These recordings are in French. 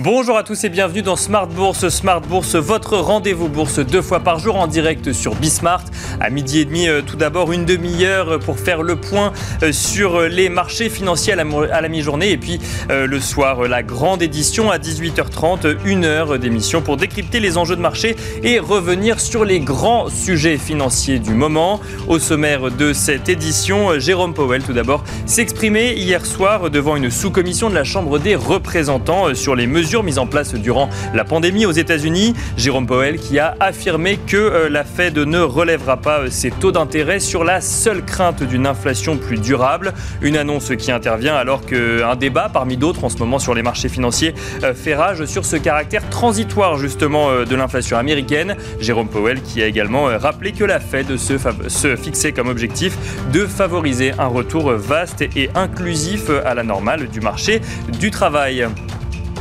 Bonjour à tous et bienvenue dans Smart Bourse. Smart Bourse, votre rendez-vous bourse deux fois par jour en direct sur Bismart. À midi et demi, euh, tout d'abord une demi-heure pour faire le point euh, sur les marchés financiers à la mi-journée. Et puis euh, le soir, la grande édition à 18h30, une heure d'émission pour décrypter les enjeux de marché et revenir sur les grands sujets financiers du moment. Au sommaire de cette édition, Jérôme Powell, tout d'abord, s'exprimait hier soir devant une sous-commission de la Chambre des représentants sur les mesures mises en place durant la pandémie aux États-Unis. Jérôme Powell qui a affirmé que euh, la Fed ne relèvera pas euh, ses taux d'intérêt sur la seule crainte d'une inflation plus durable. Une annonce qui intervient alors qu'un débat parmi d'autres en ce moment sur les marchés financiers euh, fait rage sur ce caractère transitoire justement de l'inflation américaine. Jérôme Powell qui a également rappelé que la Fed se fixait comme objectif de favoriser un retour vaste et inclusif à la normale du marché du travail.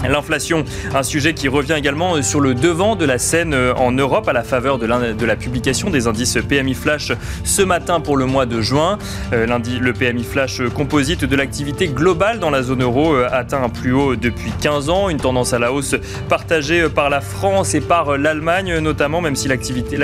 L'inflation, un sujet qui revient également sur le devant de la scène euh, en Europe à la faveur de, la publication des indices PMI Flash ce matin pour le mois de juin. Euh, lundi, le PMI Flash composite de l'activité globale dans la zone euro euh, atteint un plus haut depuis 15 ans, une tendance à la hausse partagée par la France et par l'Allemagne notamment, même si l'activité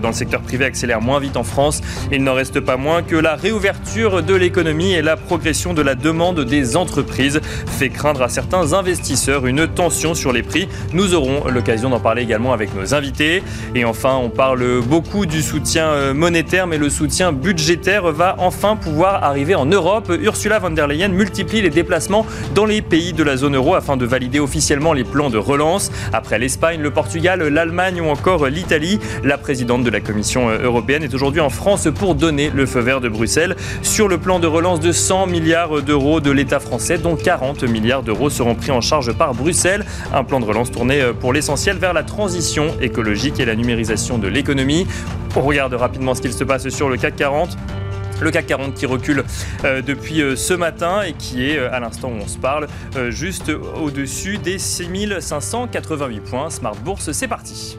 dans le secteur privé accélère moins vite en France. Il n'en reste pas moins que la réouverture de l'économie et la progression de la demande des entreprises fait craindre à certains investisseurs une tension sur les prix. Nous aurons l'occasion d'en parler également avec nos invités. Et enfin, on parle beaucoup du soutien euh, monétaire, mais le soutien budgétaire va enfin pouvoir arriver en Europe. Ursula von der Leyen multiplie les déplacements dans les pays de la zone euro afin de valider officiellement les plans de relance. Après l'Espagne, le Portugal, l'Allemagne ou encore l'Italie, la présidente de la Commission européenne est aujourd'hui en France pour donner le feu vert de Bruxelles sur le plan de relance de 100 milliards d'euros de l'État français, dont 40 milliards d'euros seront pris en charge par Bruxelles. Un plan de relance tourné euh, pour l'essentiel vers la transition écologique et la numérisation de l'économie. On regarde rapidement ce qu'il se passe sur le CAC 40. Le CAC 40 qui recule euh, depuis euh, ce matin et qui est, à l'instant où on se parle, juste au-dessus des 6588 points. Smart Bourse, c'est parti.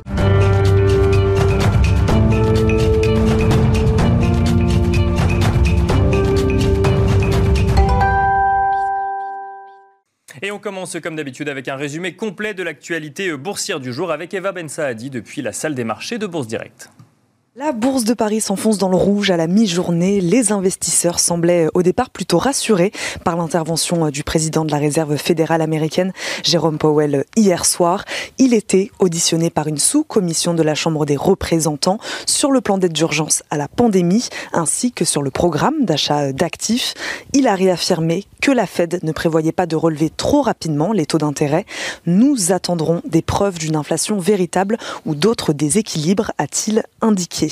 Et on commence comme d'habitude avec un résumé complet de l'actualité boursière du jour avec Eva Ben Saadi depuis la salle des marchés de Bourse Direct. La bourse de Paris s'enfonce dans le rouge à la mi-journée. Les investisseurs semblaient au départ plutôt rassurés par l'intervention du président de la Réserve fédérale américaine, Jérôme Powell, hier soir. Il était auditionné par une sous-commission de la Chambre des représentants sur le plan d'aide d'urgence à la pandémie ainsi que sur le programme d'achat d'actifs. Il a réaffirmé que la Fed ne prévoyait pas de relever trop rapidement les taux d'intérêt. Nous attendrons des preuves d'une inflation véritable ou d'autres déséquilibres, a-t-il indiqué.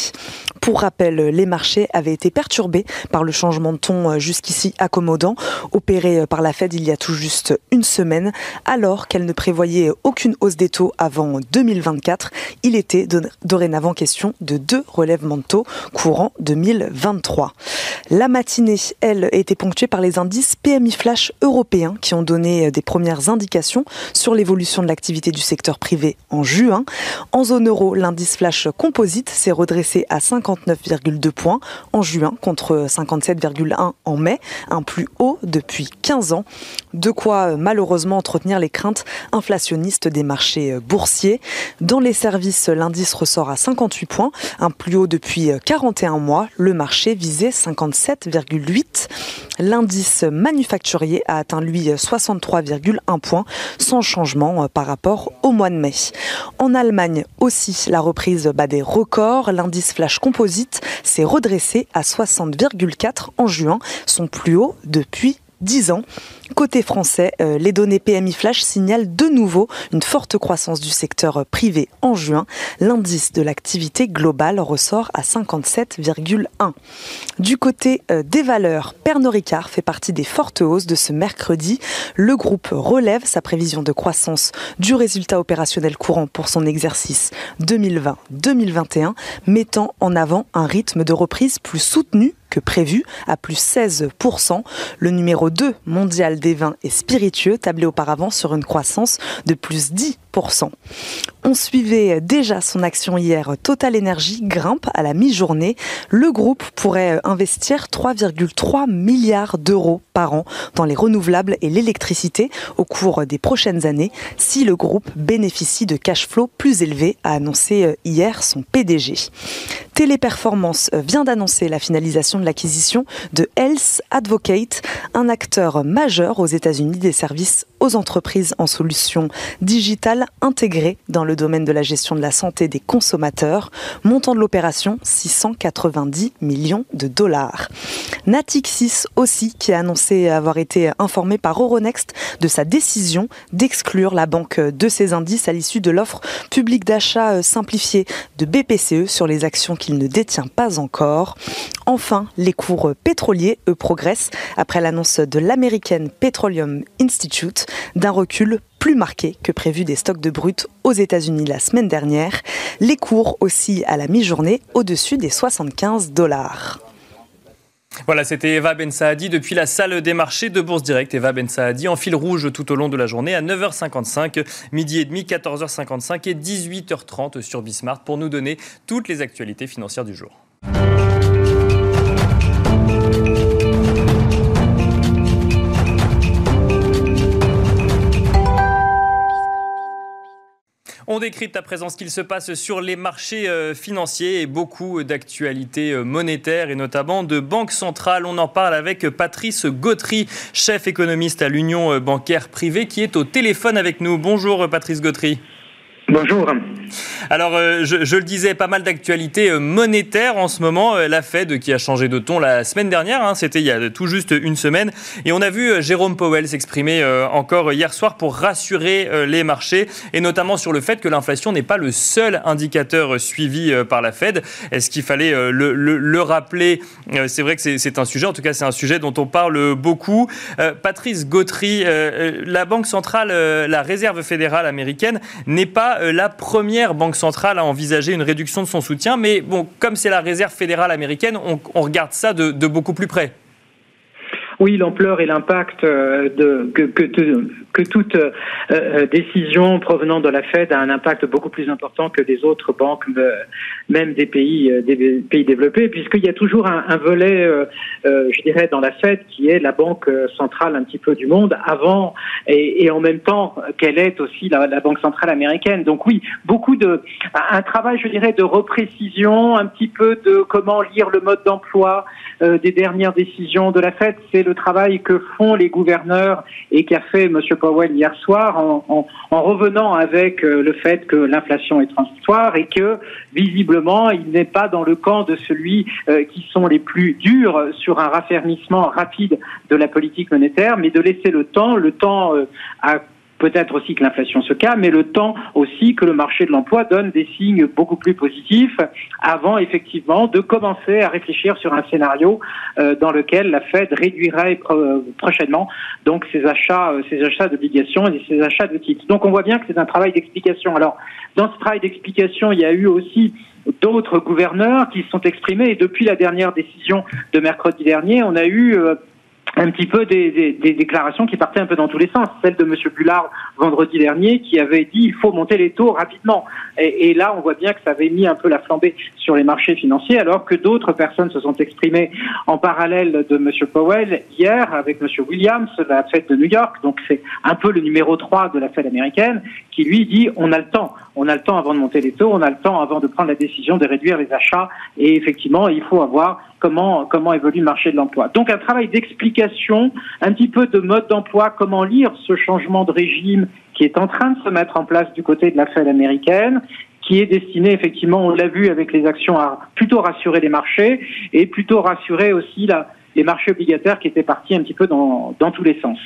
Pour rappel, les marchés avaient été perturbés par le changement de ton euh, jusqu'ici accommodant opéré euh, par la Fed il y a tout juste une semaine, alors qu'elle ne prévoyait aucune hausse des taux avant 2024. Il était dorénavant question de deux relèvements de taux courant 2023. La matinée, elle, été ponctuée par les indices PMI Flash européens qui ont donné euh, des premières indications sur l'évolution de l'activité du secteur privé en juin. En zone euro, l'indice Flash Composite s'est redressé à 59,2 points en juin contre 57,1 en mai, un plus haut depuis 15 ans. De quoi euh, malheureusement entretenir les craintes inflationnistes des marchés euh, boursiers. Dans les services, l'indice ressort à 58 points, un plus haut depuis 41 euh, mois. Le marché visait 57,8. L'indice manufacturier a atteint lui 63,1 points, sans changement par rapport au mois de mai. En Allemagne aussi, la reprise bat des records. L'indice flash composite s'est redressé à 60,4 en juin, son plus haut depuis 10 ans. Côté français, euh, les données PMI Flash signalent de nouveau une forte croissance du secteur privé en juin. L'indice de l'activité globale ressort à 57,1. Du côté euh, des valeurs, Pernod Ricard fait partie des fortes hausses de ce mercredi. Le groupe relève sa prévision de croissance du résultat opérationnel courant pour son exercice 2020-2021, mettant en avant un rythme de reprise plus soutenu que prévu, à plus 16%. Le numéro 2 mondial des vins et spiritueux tablait auparavant sur une croissance de plus 10%. On suivait déjà son action hier. Total Energy grimpe à la mi-journée. Le groupe pourrait investir 3,3 milliards d'euros par an dans les renouvelables et l'électricité au cours des prochaines années si le groupe bénéficie de cash flow plus élevés, a annoncé hier son PDG. Téléperformance vient d'annoncer la finalisation de l'acquisition de Health Advocate, un acteur majeur aux États-Unis des services aux entreprises en solutions digitales intégrées dans le domaine de la gestion de la santé des consommateurs. Montant de l'opération 690 millions de dollars. Natixis aussi qui a annoncé avoir été informé par Euronext de sa décision d'exclure la banque de ses indices à l'issue de l'offre publique d'achat simplifiée de BPCE sur les actions qu'il ne détient pas encore. Enfin, les cours pétroliers, eux, progressent après l'annonce de l'American Petroleum Institute d'un recul plus marqué que prévu des stocks de brut aux États-Unis la semaine dernière. Les cours aussi à la mi-journée au-dessus des 75 dollars. Voilà, c'était Eva Ben Saadi depuis la salle des marchés de Bourse Direct. Eva Ben Saadi en fil rouge tout au long de la journée à 9h55, midi et demi, 14h55 et 18h30 sur Bismart pour nous donner toutes les actualités financières du jour. On décrypte à présent ce qu'il se passe sur les marchés euh, financiers et beaucoup d'actualités euh, monétaires et notamment de banques centrales. On en parle avec Patrice Gautry, chef économiste à l'Union euh, bancaire privée, qui est au téléphone avec nous. Bonjour Patrice Gautry. Bonjour. Alors, euh, je, le disais, pas mal d'actualités euh, monétaires en ce moment. Euh, la Fed qui a changé de ton la semaine dernière, hein, c'était il y a tout juste une semaine. Et on a vu Jérôme Powell s'exprimer encore hier soir pour rassurer les marchés, et notamment sur le fait que l'inflation n'est pas le seul indicateur suivi par la Fed. Est-ce qu'il fallait le, rappeler? C'est vrai que c'est un sujet, en tout cas c'est un sujet dont on parle beaucoup. Patrice Gautry, la Banque centrale, la Réserve fédérale américaine, n'est pas euh, la première banque centrale à envisager une réduction de son soutien. Mais bon, comme c'est la réserve fédérale américaine, on, regarde ça de beaucoup plus près. Oui, l'ampleur et l'impact euh, que, que, que toute euh, euh, décision provenant de la Fed a un impact beaucoup plus important que des autres banques, même des pays, développés, puisqu'il y a toujours un, volet, je dirais, dans la Fed qui est la banque centrale un petit peu du monde, avant et, en même temps qu'elle est aussi la, banque centrale américaine. Donc oui, beaucoup de un travail, je dirais, de reprécision, un petit peu de comment lire le mode d'emploi des dernières décisions de la Fed, c'est le travail que font les gouverneurs et qu'a fait M. Powell hier soir en, revenant avec euh, le fait que l'inflation est transitoire et que visiblement il n'est pas dans le camp de celui euh, qui sont les plus durs sur un raffermissement rapide de la politique monétaire, mais de laisser le temps, le temps euh, à peut-être aussi que l'inflation se calme, mais le temps aussi que le marché de l'emploi donne des signes beaucoup plus positifs avant effectivement de commencer à réfléchir sur un scénario euh, dans lequel la Fed réduirait prochainement donc ses achats, euh, ses achats d'obligations et ses achats de titres. Donc on voit bien que c'est un travail d'explication. Alors dans ce travail d'explication, il y a eu aussi d'autres gouverneurs qui se sont exprimés et depuis la dernière décision de mercredi dernier, on a eu euh, un petit peu des, déclarations qui partaient un peu dans tous les sens. Celle de M. Bullard vendredi dernier qui avait dit il faut monter les taux rapidement. Et, là, on voit bien que ça avait mis un peu la flambée sur les marchés financiers, alors que d'autres personnes se sont exprimées en parallèle de M. Powell hier avec M. Williams, la Fed de New York. Donc c'est un peu le numéro 3 de la Fed américaine qui lui dit on a le temps, on a le temps avant de monter les taux, on a le temps avant de prendre la décision de réduire les achats. Et effectivement, il faut avoir comment comment évolue le marché de l'emploi. Donc un travail d'explication, un petit peu de mode d'emploi, comment lire ce changement de régime qui est en train de se mettre en place du côté de la Fed américaine qui est destiné effectivement, on l'a vu avec les actions, à plutôt rassurer les marchés et plutôt rassurer aussi la, les marchés obligataires qui étaient partis un petit peu dans, dans tous les sens.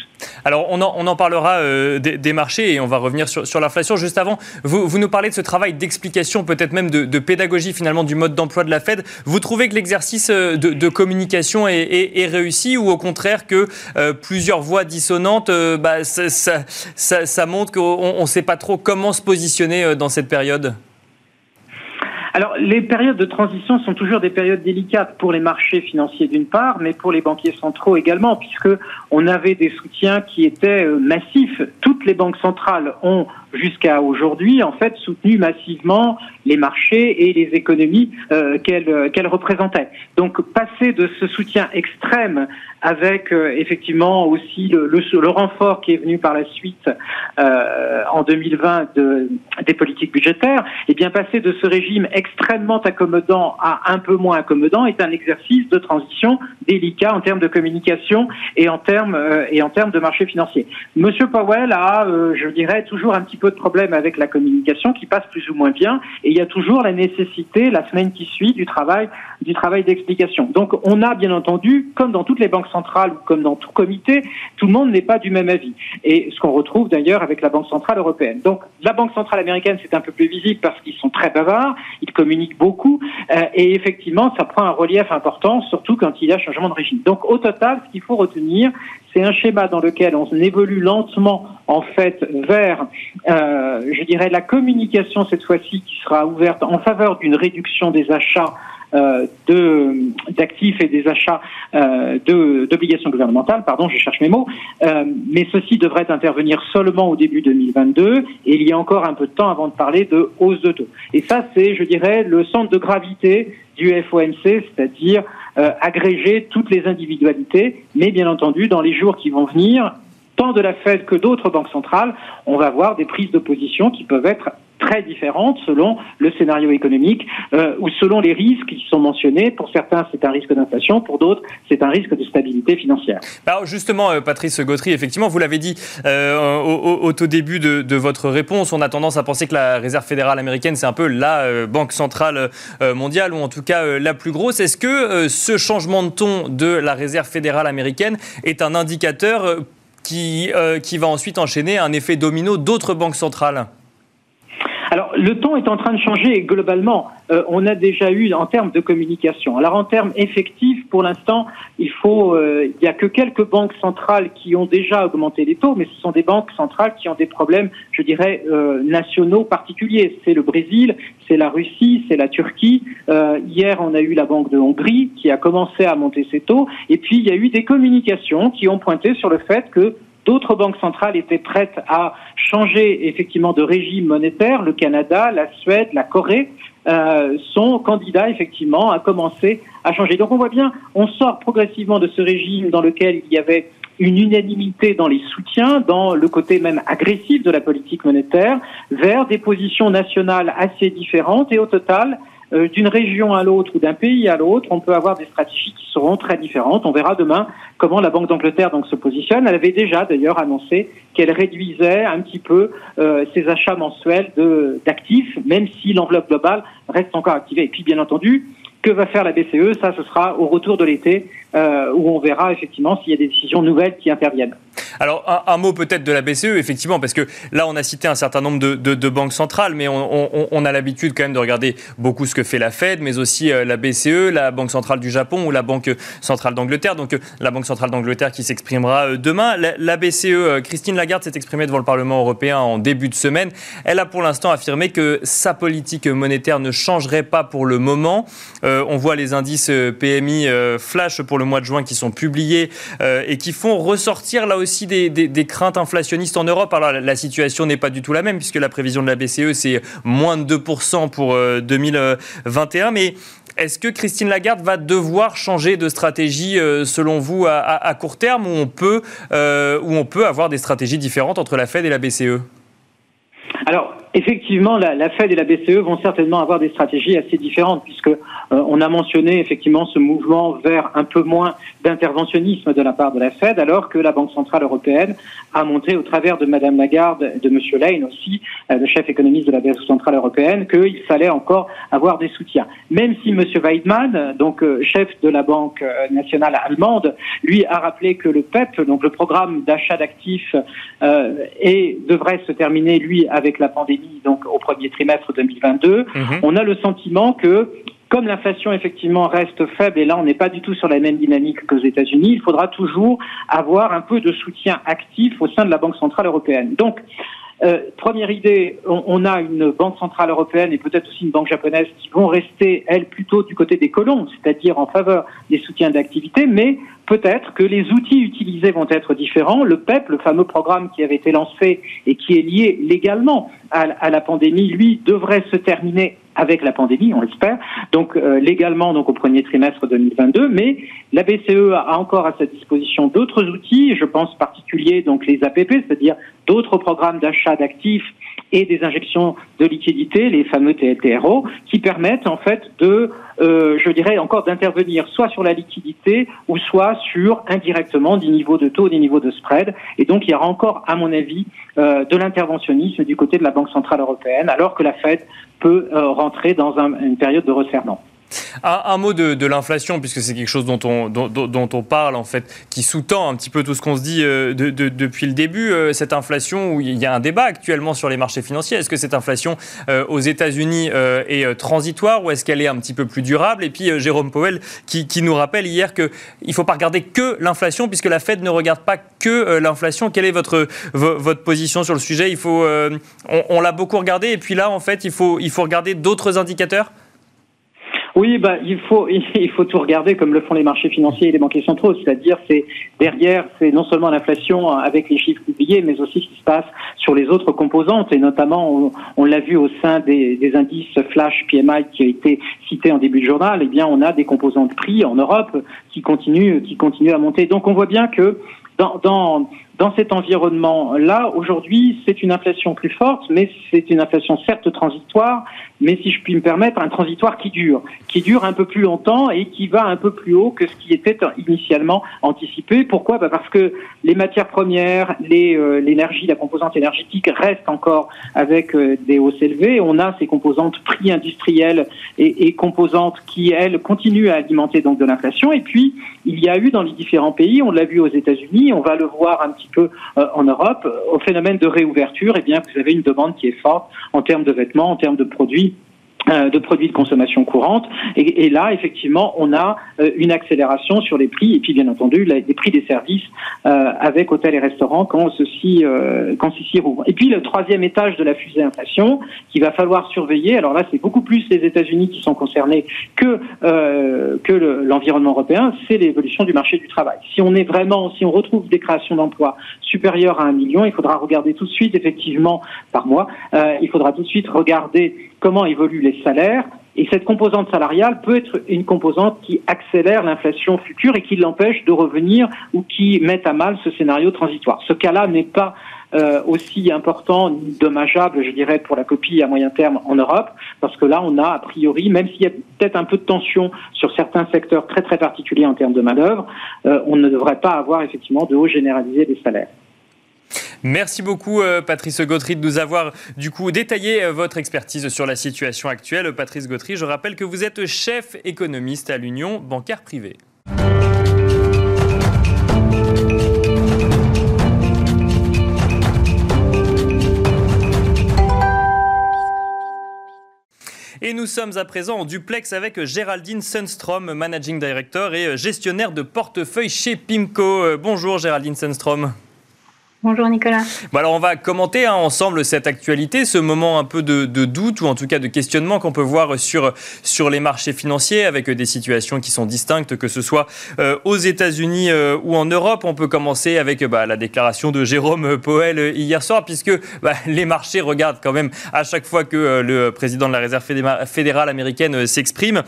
Alors, on en, on en parlera euh, des, marchés et on va revenir sur, sur l'inflation. Juste avant, vous, vous, nous parlez de ce travail d'explication, peut-être même de, pédagogie finalement du mode d'emploi de la Fed. Vous trouvez que l'exercice euh, de, communication est, réussi ou au contraire que euh, plusieurs voix dissonantes, bah, ça, ça, ça, montre qu'on ne sait pas trop comment se positionner dans cette période? Alors, les périodes de transition sont toujours des périodes délicates pour les marchés financiers d'une part, mais pour les banquiers centraux également, puisque on avait des soutiens qui étaient euh, massifs. Toutes les banques centrales ont jusqu'à aujourd'hui en fait soutenu massivement les marchés et les économies euh, qu'elles qu'elles représentaient. Donc, passer de ce soutien extrême avec euh, effectivement aussi le, renfort qui est venu par la suite euh, en 2020 de, des politiques budgétaires, et eh bien passer de ce régime extrêmement accommodant à un peu moins accommodant est un exercice de transition délicat en termes de communication et en termes euh, et en termes de marché financier. Monsieur Powell a, euh, je dirais, toujours un petit peu de problème avec la communication qui passe plus ou moins bien, et il y a toujours la nécessité la semaine qui suit du travail du travail d'explication. Donc on a bien entendu, comme dans toutes les banques centrale ou comme dans tout comité, tout le monde n'est pas du même avis. Et ce qu'on retrouve d'ailleurs avec la Banque centrale européenne. Donc la Banque centrale américaine, c'est un peu plus visible parce qu'ils sont très bavards, ils communiquent beaucoup, euh, et effectivement, ça prend un relief important, surtout quand il y a changement de régime. Donc au total, ce qu'il faut retenir, c'est un schéma dans lequel on évolue lentement, en fait, vers, euh, je dirais, la communication cette fois-ci qui sera ouverte en faveur d'une réduction des achats de d'actifs et des achats euh, d'obligations gouvernementales, pardon, je cherche mes mots, euh, mais ceci devrait intervenir seulement au début 2022 et il y a encore un peu de temps avant de parler de hausse de taux. Et ça, c'est, je dirais, le centre de gravité du FOMC, c'est-à-dire euh, agréger toutes les individualités, mais bien entendu, dans les jours qui vont venir, tant de la Fed que d'autres banques centrales, on va voir des prises de position qui peuvent être très différentes selon le scénario économique euh, ou selon les risques qui sont mentionnés. Pour certains, c'est un risque d'inflation, pour d'autres, c'est un risque de stabilité financière. Alors justement, euh, Patrice Gautry, effectivement, vous l'avez dit euh, au, tout début de, votre réponse, on a tendance à penser que la Réserve fédérale américaine, c'est un peu la banque centrale mondiale, ou en tout cas la plus grosse. Est-ce que ce changement de ton de la Réserve fédérale américaine est un indicateur qui, qui va ensuite enchaîner un effet domino d'autres banques centrales le ton est en train de changer globalement. Euh, on a déjà eu en termes de communication. Alors, en termes effectifs, pour l'instant, il faut, euh, il y a que quelques banques centrales qui ont déjà augmenté les taux, mais ce sont des banques centrales qui ont des problèmes, je dirais, euh, nationaux particuliers. C'est le Brésil, c'est la Russie, c'est la Turquie. hier, on a eu la Banque de Hongrie qui a commencé à monter ses taux, et puis il y a eu des communications qui ont pointé sur le fait que D'autres banques centrales étaient prêtes à changer effectivement de régime monétaire. Le Canada, la Suède, la Corée euh, sont candidats effectivement à commencer à changer. Donc on voit bien, on sort progressivement de ce régime dans lequel il y avait une unanimité dans les soutiens, dans le côté même agressif de la politique monétaire, vers des positions nationales assez différentes et au total, euh, d'une région à l'autre ou d'un pays à l'autre, on peut avoir des stratégies qui seront très différentes. On verra demain comment la Banque d'Angleterre donc se positionne. Elle avait déjà d'ailleurs annoncé qu'elle réduisait un petit peu euh, ses achats mensuels d'actifs, même si l'enveloppe globale reste encore activée. Et puis bien entendu, que va faire la BCE Ça, ce sera au retour de l'été euh, où on verra effectivement s'il y a des décisions nouvelles qui interviennent. Alors, un, mot peut-être de la BCE, effectivement, parce que là, on a cité un certain nombre de, banques centrales, mais on, a l'habitude quand même de regarder beaucoup ce que fait la Fed, mais aussi euh, la BCE, la Banque centrale du Japon ou la Banque centrale d'Angleterre. Donc, euh, la Banque centrale d'Angleterre qui s'exprimera demain. La, BCE, Christine Lagarde s'est exprimée devant le Parlement européen en début de semaine. Elle a pour l'instant affirmé que sa politique monétaire ne changerait pas pour le moment. On voit les indices PMI flash pour le mois de juin qui sont publiés et qui font ressortir là aussi des, craintes inflationnistes en Europe. Alors la situation n'est pas du tout la même puisque la prévision de la BCE c'est moins de 2% pour 2021. Euh, Mais est-ce que Christine Lagarde va devoir changer de stratégie euh, selon vous à, court terme ou on peut, euh, on peut avoir des stratégies différentes entre la Fed et la BCE alors, effectivement, la, Fed et la BCE vont certainement avoir des stratégies assez différentes, puisque euh, on a mentionné effectivement ce mouvement vers un peu moins d'interventionnisme de la part de la Fed, alors que la Banque centrale européenne a montré au travers de Madame Lagarde, de Monsieur Lane aussi, euh, le chef économiste de la Banque centrale européenne, qu'il fallait encore avoir des soutiens. Même si Monsieur Weidmann, donc euh, chef de la Banque nationale allemande, lui a rappelé que le PEP, donc le programme d'achat d'actifs, et devrait se terminer lui avec la pandémie, donc au premier trimestre 2022, mhm. on a le sentiment que comme l'inflation effectivement reste faible, et là on n'est pas du tout sur la même dynamique qu'aux États-Unis, il faudra toujours avoir un peu de soutien actif au sein de la Banque centrale européenne. Donc euh, première idée, on, a une banque centrale européenne et peut-être aussi une banque japonaise qui vont rester, elles, plutôt du côté des colons, c'est-à-dire en faveur des soutiens d'activité, mais peut-être que les outils utilisés vont être différents. Le PEP, le fameux programme qui avait été lancé et qui est lié légalement à, la pandémie, lui, devrait se terminer avec la pandémie, on l'espère, donc euh, légalement donc au premier trimestre 2022. Mais la BCE a encore à sa disposition d'autres outils, je pense particulier donc les APP, c'est-à-dire d'autres programmes d'achat d'actifs et des injections de liquidités, les fameux TLTRO, qui permettent en fait de, euh, je dirais encore d'intervenir soit sur la liquidité ou soit sur indirectement des niveaux de taux, des niveaux de spread. Et donc il y aura encore, à mon avis, euh, de l'interventionnisme du côté de la Banque centrale européenne, alors que la Fed peut euh, rentrer dans une période de resserrement. Un, mot de, l'inflation, puisque c'est quelque chose dont on, dont, on parle, en fait, qui sous-tend un petit peu tout ce qu'on se dit euh, depuis le début. Euh, cette inflation, où il y a un débat actuellement sur les marchés financiers. Est-ce que cette inflation euh, aux États-Unis est transitoire ou est-ce qu'elle est un petit peu plus durable? Et puis Jérôme Powell qui, nous rappelle hier qu'il ne faut pas regarder que l'inflation, puisque la Fed ne regarde pas que l'inflation. Quelle est votre, votre position sur le sujet? Il faut, On, on l'a beaucoup regardé, et puis là, en fait, il faut, il faut regarder d'autres indicateurs? Oui, bah, il faut il faut tout regarder comme le font les marchés financiers et les banquiers centraux, c'est-à-dire c'est derrière c'est non seulement l'inflation avec les chiffres publiés, mais aussi ce qui se passe sur les autres composantes et notamment on, l'a vu au sein des, des, indices flash PMI qui a été cité en début de journal, eh bien on a des composantes prix en Europe qui continuent qui continuent à monter. Donc on voit bien que dans, dans dans cet environnement-là, aujourd'hui, c'est une inflation plus forte, mais c'est une inflation certes transitoire, mais si je puis me permettre, un transitoire qui dure, qui dure un peu plus longtemps et qui va un peu plus haut que ce qui était initialement anticipé. Pourquoi? Bah Parce que les matières premières, euh, l'énergie, la composante énergétique reste encore avec euh, des hausses élevées. On a ces composantes prix industriels et, et composantes qui, elles, continuent à alimenter donc de l'inflation. Et puis, il y a eu dans les différents pays, on l'a vu aux États-Unis, on va le voir un petit peu euh, en Europe, au phénomène de réouverture, eh bien, vous avez une demande qui est forte en termes de vêtements, en termes de produits de produits de consommation courante. Et, là, effectivement, on a euh, une accélération sur les prix et puis, bien entendu, les prix des services euh, avec hôtels et restaurants quand ceci, quand ceci rouvre. Et puis, le troisième étage de la fusée inflation qu'il va falloir surveiller. Alors là, c'est beaucoup plus les États-Unis qui sont concernés que que l'environnement européen. C'est l'évolution du marché du travail. Si on est vraiment, si on retrouve des créations d'emplois supérieures à un million, il faudra regarder tout de suite, effectivement, par mois, il faudra tout de suite regarder comment évoluent les salaires. Et cette composante salariale peut être une composante qui accélère l'inflation future et qui l'empêche de revenir ou qui met à mal ce scénario transitoire. Ce cas-là n'est pas euh, aussi important ni dommageable, je dirais, pour la copie à moyen terme en Europe, parce que là, on a a priori, même s'il y a peut-être un peu de tension sur certains secteurs très très particuliers en termes de main-d'œuvre, euh, on ne devrait pas avoir effectivement de hausse généralisée des salaires. Merci beaucoup euh, Patrice Gautry de nous avoir du coup détaillé euh, votre expertise sur la situation actuelle. Patrice Gautry, je rappelle que vous êtes chef économiste à l'Union bancaire privée. Et nous sommes à présent en duplex avec Géraldine Sunstrom, Managing Director et gestionnaire de portefeuille chez PIMCO. Bonjour Géraldine Sunstrom. Bonjour Nicolas. Bon alors on va commenter hein, ensemble cette actualité, ce moment un peu de, doute ou en tout cas de questionnement qu'on peut voir sur, sur les marchés financiers avec des situations qui sont distinctes, que ce soit euh, aux États-Unis euh, ou en Europe. On peut commencer avec bah, la déclaration de Jérôme Powell hier soir, puisque bah, les marchés regardent quand même à chaque fois que euh, le président de la Réserve fédérale américaine s'exprime.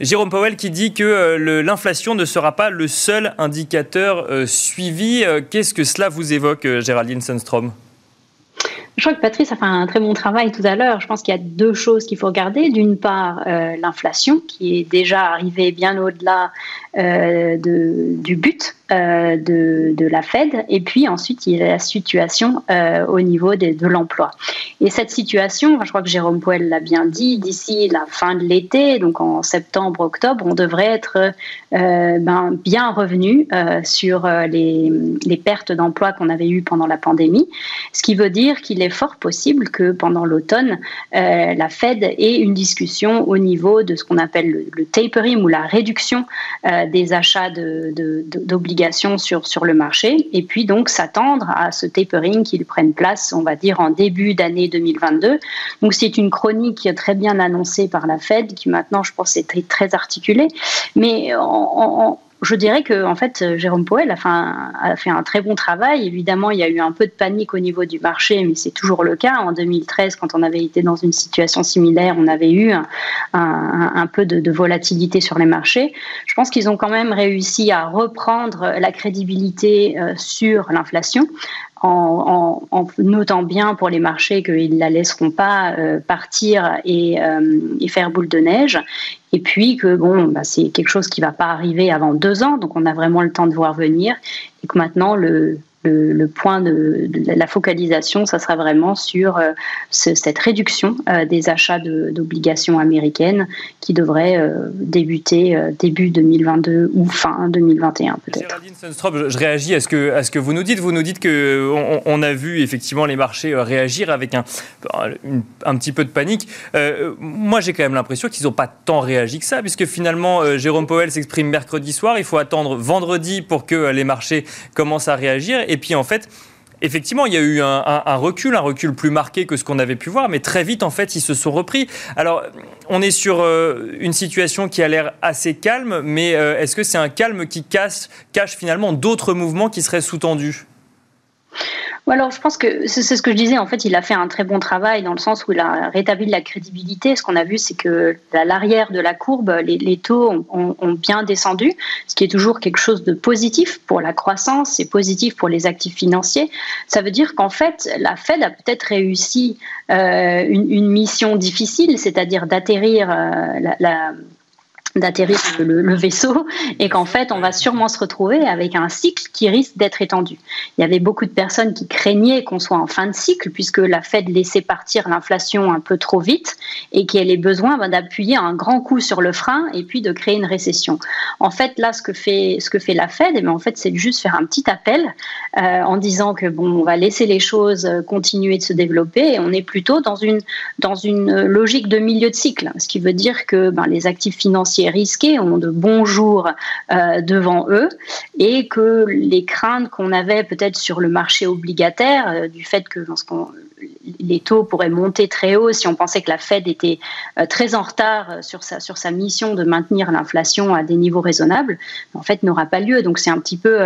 Jérôme Powell qui dit que euh, l'inflation ne sera pas le seul indicateur euh, suivi. Euh, qu'est-ce que cela vous évoque, Géraldine Sundstrom? Je crois que Patrice a fait un très bon travail tout à l'heure. Je pense qu'il y a deux choses qu'il faut regarder. D'une part, l'inflation qui est déjà arrivée bien au-delà du but euh, de, la Fed. Et puis ensuite, il y a la situation euh, au niveau de l'emploi. Et cette situation, je crois que Jérôme Poel l'a bien dit, d'ici la fin de l'été, donc en septembre, octobre, on devrait être euh, ben, bien revenu euh, sur euh, les, pertes d'emploi qu'on avait eues pendant la pandémie. Ce qui veut dire qu'il est fort possible que pendant l'automne, la Fed ait une discussion au niveau de ce qu'on appelle le, tapering ou la réduction des achats d'obligations sur, le marché et puis donc s'attendre à ce tapering qu'ils prennent place, on va dire, en début d'année 2022. Donc c'est une chronique très bien annoncée par la Fed qui maintenant, je pense, est très, très articulée. Mais en, je dirais que en fait, Jérôme Powell a fait, un, très bon travail. Évidemment, il y a eu un peu de panique au niveau du marché, mais c'est toujours le cas. En 2013, quand on avait été dans une situation similaire, on avait eu un, peu de, de, volatilité sur les marchés. Je pense qu'ils ont quand même réussi à reprendre la crédibilité euh, sur l'inflation en, notant bien pour les marchés qu'ils ne la laisseront pas euh, partir et, euh, et, faire boule de neige. Et puis que bon, bah, c'est quelque chose qui ne va pas arriver avant deux ans, donc on a vraiment le temps de voir venir. Et que maintenant, le, le, point de, la focalisation, ça sera vraiment sur euh, cette réduction euh, des achats d'obligations américaines qui devrait euh, débuter début 2022 ou fin 2021 peut-être. je réagis à ce, que, à ce que vous nous dites. Vous nous dites qu'on on a vu effectivement les marchés réagir avec un, un petit peu de panique. moi, j'ai quand même l'impression qu'ils n'ont pas tant réagi que ça, puisque finalement, Jérôme Powell s'exprime mercredi soir. Il faut attendre vendredi pour que les marchés commencent à réagir. Et puis en fait, effectivement, il y a eu un, recul, un recul plus marqué que ce qu'on avait pu voir, mais très vite, en fait, ils se sont repris. Alors, on est sur euh, une situation qui a l'air assez calme, mais euh, est-ce que c'est un calme qui cache finalement d'autres mouvements qui seraient sous-tendus? Alors, je pense que c'est ce que je disais. En fait, il a fait un très bon travail dans le sens où il a rétabli la crédibilité. Ce qu'on a vu, c'est que à l'arrière de la courbe, les, taux ont, bien descendu, ce qui est toujours quelque chose de positif pour la croissance, c'est positif pour les actifs financiers. Ça veut dire qu'en fait, la Fed a peut-être réussi euh, une, mission difficile, c'est-à-dire d'atterrir euh, la d'atterrir le, vaisseau et qu'en fait on va sûrement se retrouver avec un cycle qui risque d'être étendu. Il y avait beaucoup de personnes qui craignaient qu'on soit en fin de cycle puisque la Fed laissait partir l'inflation un peu trop vite et qu'elle ait besoin ben, d'appuyer un grand coup sur le frein et puis de créer une récession. En fait là ce que fait ce que fait la Fed, eh en fait c'est juste faire un petit appel euh, en disant que bon on va laisser les choses euh, continuer de se développer et on est plutôt dans une dans une logique de milieu de cycle, ce qui veut dire que ben, les actifs financiers risqués, ont de bons jours euh, devant eux et que les craintes qu'on avait peut-être sur le marché obligataire, euh, du fait que lorsqu'on les taux pourraient monter très haut si on pensait que la Fed était euh, très en retard sur sa, sur sa mission de maintenir l'inflation à des niveaux raisonnables, en fait, n'aura pas lieu. Donc, c'est un petit peu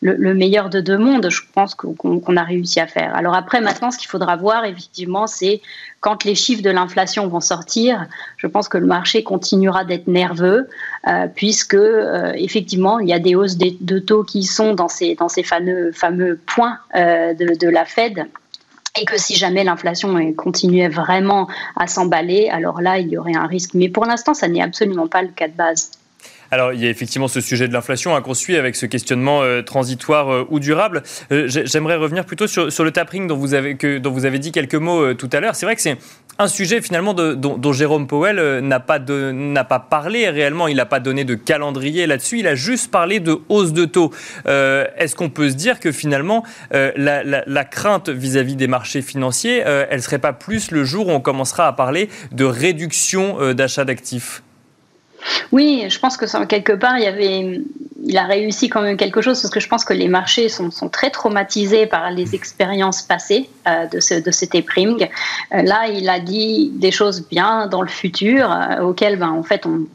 le, meilleur de deux mondes, je pense, qu'on a réussi à faire. Alors après, maintenant, ce qu'il faudra voir, effectivement, c'est quand les chiffres de l'inflation vont sortir, je pense que le marché continuera d'être nerveux, euh, puisque euh, effectivement, il y a des hausses de, taux qui sont dans ces, fameux, points euh, de la Fed et que si jamais l'inflation continuait vraiment à s'emballer, alors là, il y aurait un risque. Mais pour l'instant, ça n'est absolument pas le cas de base. Alors, il y a effectivement ce sujet de l'inflation hein, qu'on suit avec ce questionnement euh, transitoire euh, ou durable. Euh, j'aimerais revenir plutôt sur, le tapering dont vous avez, dont vous avez dit quelques mots tout à l'heure. C'est vrai que c'est un sujet finalement dont, Jérôme Powell n'a pas, pas parlé réellement. Il n'a pas donné de calendrier là-dessus. Il a juste parlé de hausse de taux. Est-ce qu'on peut se dire que finalement, la, la, crainte vis-à-vis des marchés financiers, elle ne serait pas plus le jour où on commencera à parler de réduction d'achat d'actifs? Oui, je pense que quelque part, il y avait, il a réussi quand même quelque chose parce que je pense que les marchés sont, très traumatisés par les expériences passées euh, de, ce, de. Euh, là, il a dit des choses bien dans le futur euh, auxquelles, ben, en fait, on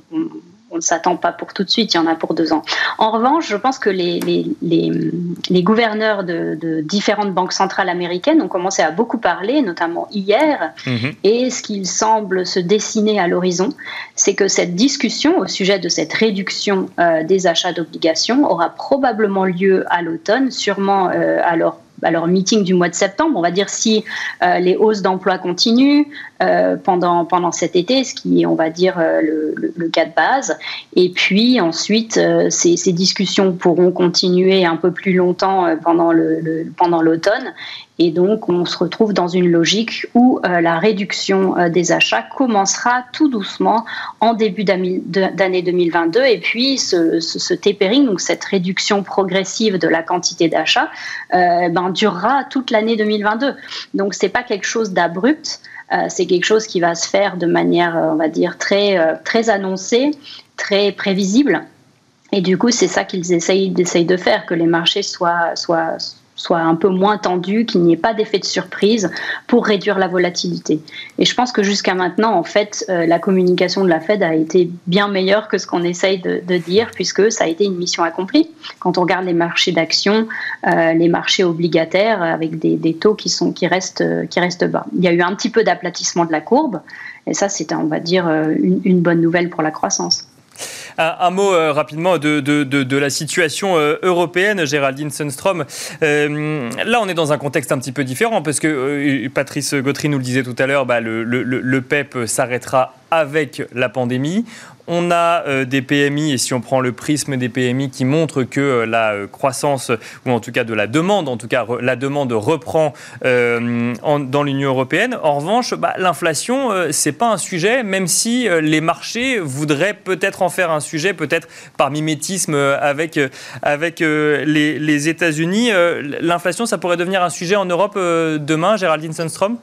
ne s'attend pas pour tout de suite, il y en a pour deux ans. En revanche, je pense que les, les, gouverneurs de, différentes banques centrales américaines ont commencé à beaucoup parler, notamment hier, mhm. et ce qu'il semble se dessiner à l'horizon, c'est que cette discussion au sujet de cette réduction euh, des achats d'obligations aura probablement lieu à l'automne, sûrement euh, à leur leur meeting du mois de septembre. On va dire si euh, les hausses d'emploi continuent euh, pendant, pendant cet été, ce qui est, on va dire, euh, le, cas de base. Et puis ensuite, ces, discussions pourront continuer un peu plus longtemps pendant le, pendant l'automne. Et donc, on se retrouve dans une logique où la réduction des achats commencera tout doucement en début d'année 2022. Et puis, ce, tapering, donc cette réduction progressive de la quantité d'achats, ben, durera toute l'année 2022. Donc c'est pas quelque chose d'abrupt, euh, c'est quelque chose qui va se faire de manière, euh, on va dire, très, euh, très annoncée, très prévisible Et du coup, c'est ça qu'ils essayent, de faire, que les marchés soient, soient, soit un peu moins tendu, qu'il n'y ait pas d'effet de surprise pour réduire la volatilité. Et je pense que jusqu'à maintenant, en fait, euh, la communication de la Fed a été bien meilleure que ce qu'on essaye de, dire, puisque ça a été une mission accomplie. Quand on regarde les marchés d'actions, euh, les marchés obligataires, avec des, taux qui, sont, qui, restent, qui restent bas. Il y a eu un petit peu d'aplatissement de la courbe, et ça, c'est, on va dire, une bonne nouvelle pour la croissance. Un, mot euh, rapidement de, la situation euh, européenne, Géraldine Sundstrom. Euh, là, on est dans un contexte un petit peu différent parce que Patrice Gautry nous le disait tout à l'heure, bah, le, PEP s'arrêtera avec la pandémie. On a euh, des PMI, et si on prend le prisme des PMI, qui montrent que euh, la euh, croissance, ou en tout cas de la demande, en tout cas la demande reprend dans l'Union européenne. En revanche, bah, l'inflation, c'est pas un sujet, même si les marchés voudraient peut-être en faire un sujet, peut-être par mimétisme avec, avec les, les États-Unis. L'inflation, ça pourrait devenir un sujet en Europe demain, Géraldine Sundstrom?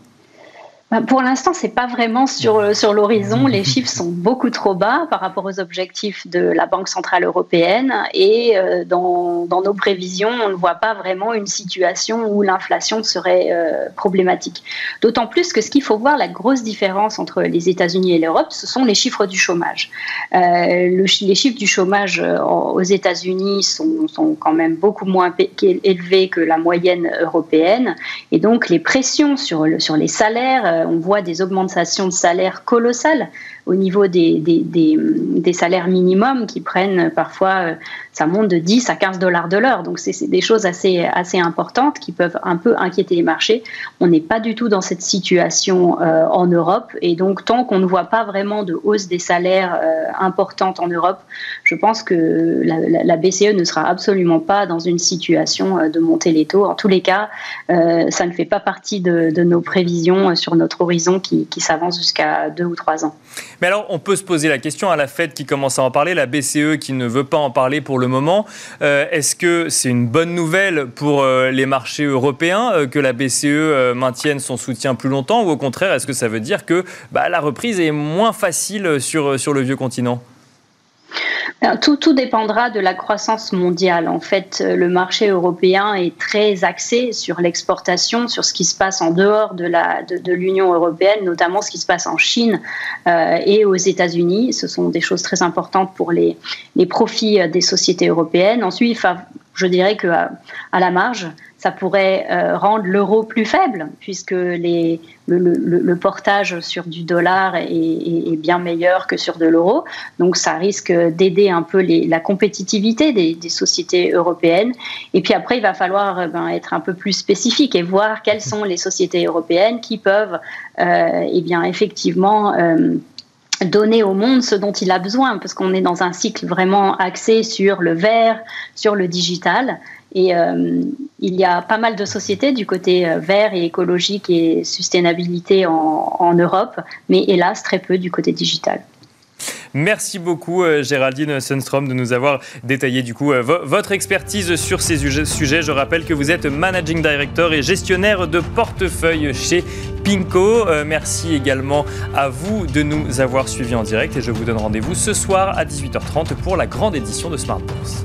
Pour l'instant, c'est pas vraiment sur, euh, sur l'horizon. Les chiffres sont beaucoup trop bas par rapport aux objectifs de la Banque centrale européenne et euh, dans, dans, nos prévisions, on ne voit pas vraiment une situation où l'inflation serait euh, problématique. D'autant plus que ce qu'il faut voir, la grosse différence entre les États-Unis et l'Europe, ce sont les chiffres du chômage. le, les chiffres du chômage aux États-Unis sont, sont, quand même beaucoup moins élevés que la moyenne européenne et donc les pressions sur, le, sur les salaires on voit des augmentations de salaire colossales au niveau des, salaires minimums qui prennent parfois, euh, ça monte de 10 à 15 dollars de l'heure. Donc c'est des choses assez, importantes qui peuvent un peu inquiéter les marchés. On n'est pas du tout dans cette situation euh, en Europe. Et donc tant qu'on ne voit pas vraiment de hausse des salaires importante en Europe, je pense que la, BCE ne sera absolument pas dans une situation de monter les taux. En tous les cas, ça ne fait pas partie de nos prévisions sur notre horizon qui, s'avance jusqu'à deux ou trois ans. Mais alors, on peut se poser la question à la Fed qui commence à en parler, la BCE qui ne veut pas en parler pour le moment. Euh, est-ce que c'est une bonne nouvelle pour euh, les marchés européens euh, que la BCE maintienne son soutien plus longtemps ou au contraire, est-ce que ça veut dire que bah, la reprise est moins facile sur, sur le vieux continent? Tout, tout, dépendra de la croissance mondiale. En fait, le marché européen est très axé sur l'exportation, sur ce qui se passe en dehors de l'Union de, européenne, notamment ce qui se passe en Chine euh, et aux États-Unis. Ce sont des choses très importantes pour les, les profits des sociétés européennes. Ensuite, je dirais qu'à à la marge, ça pourrait euh, rendre l'euro plus faible, puisque le, portage sur du dollar est, bien meilleur que sur de l'euro. Donc ça risque d'aider un peu la compétitivité des, sociétés européennes. Et puis après, il va falloir euh, ben, être un peu plus spécifique et voir quelles sont les sociétés européennes qui peuvent euh, eh bien, effectivement... donner au monde ce dont il a besoin, parce qu'on est dans un cycle vraiment axé sur le vert, sur le digital. Et euh, il y a pas mal de sociétés du côté euh, vert et écologique et sustainabilité en, en Europe, mais hélas très peu du côté digital. Merci beaucoup euh, Géraldine Sundstrom de nous avoir détaillé du coup votre expertise sur ces sujets. Je rappelle que vous êtes managing director et gestionnaire de portefeuille chez Pinko. merci également à vous de nous avoir suivis en direct et je vous donne rendez-vous ce soir à 18h30 pour la grande édition de Smart Bourse.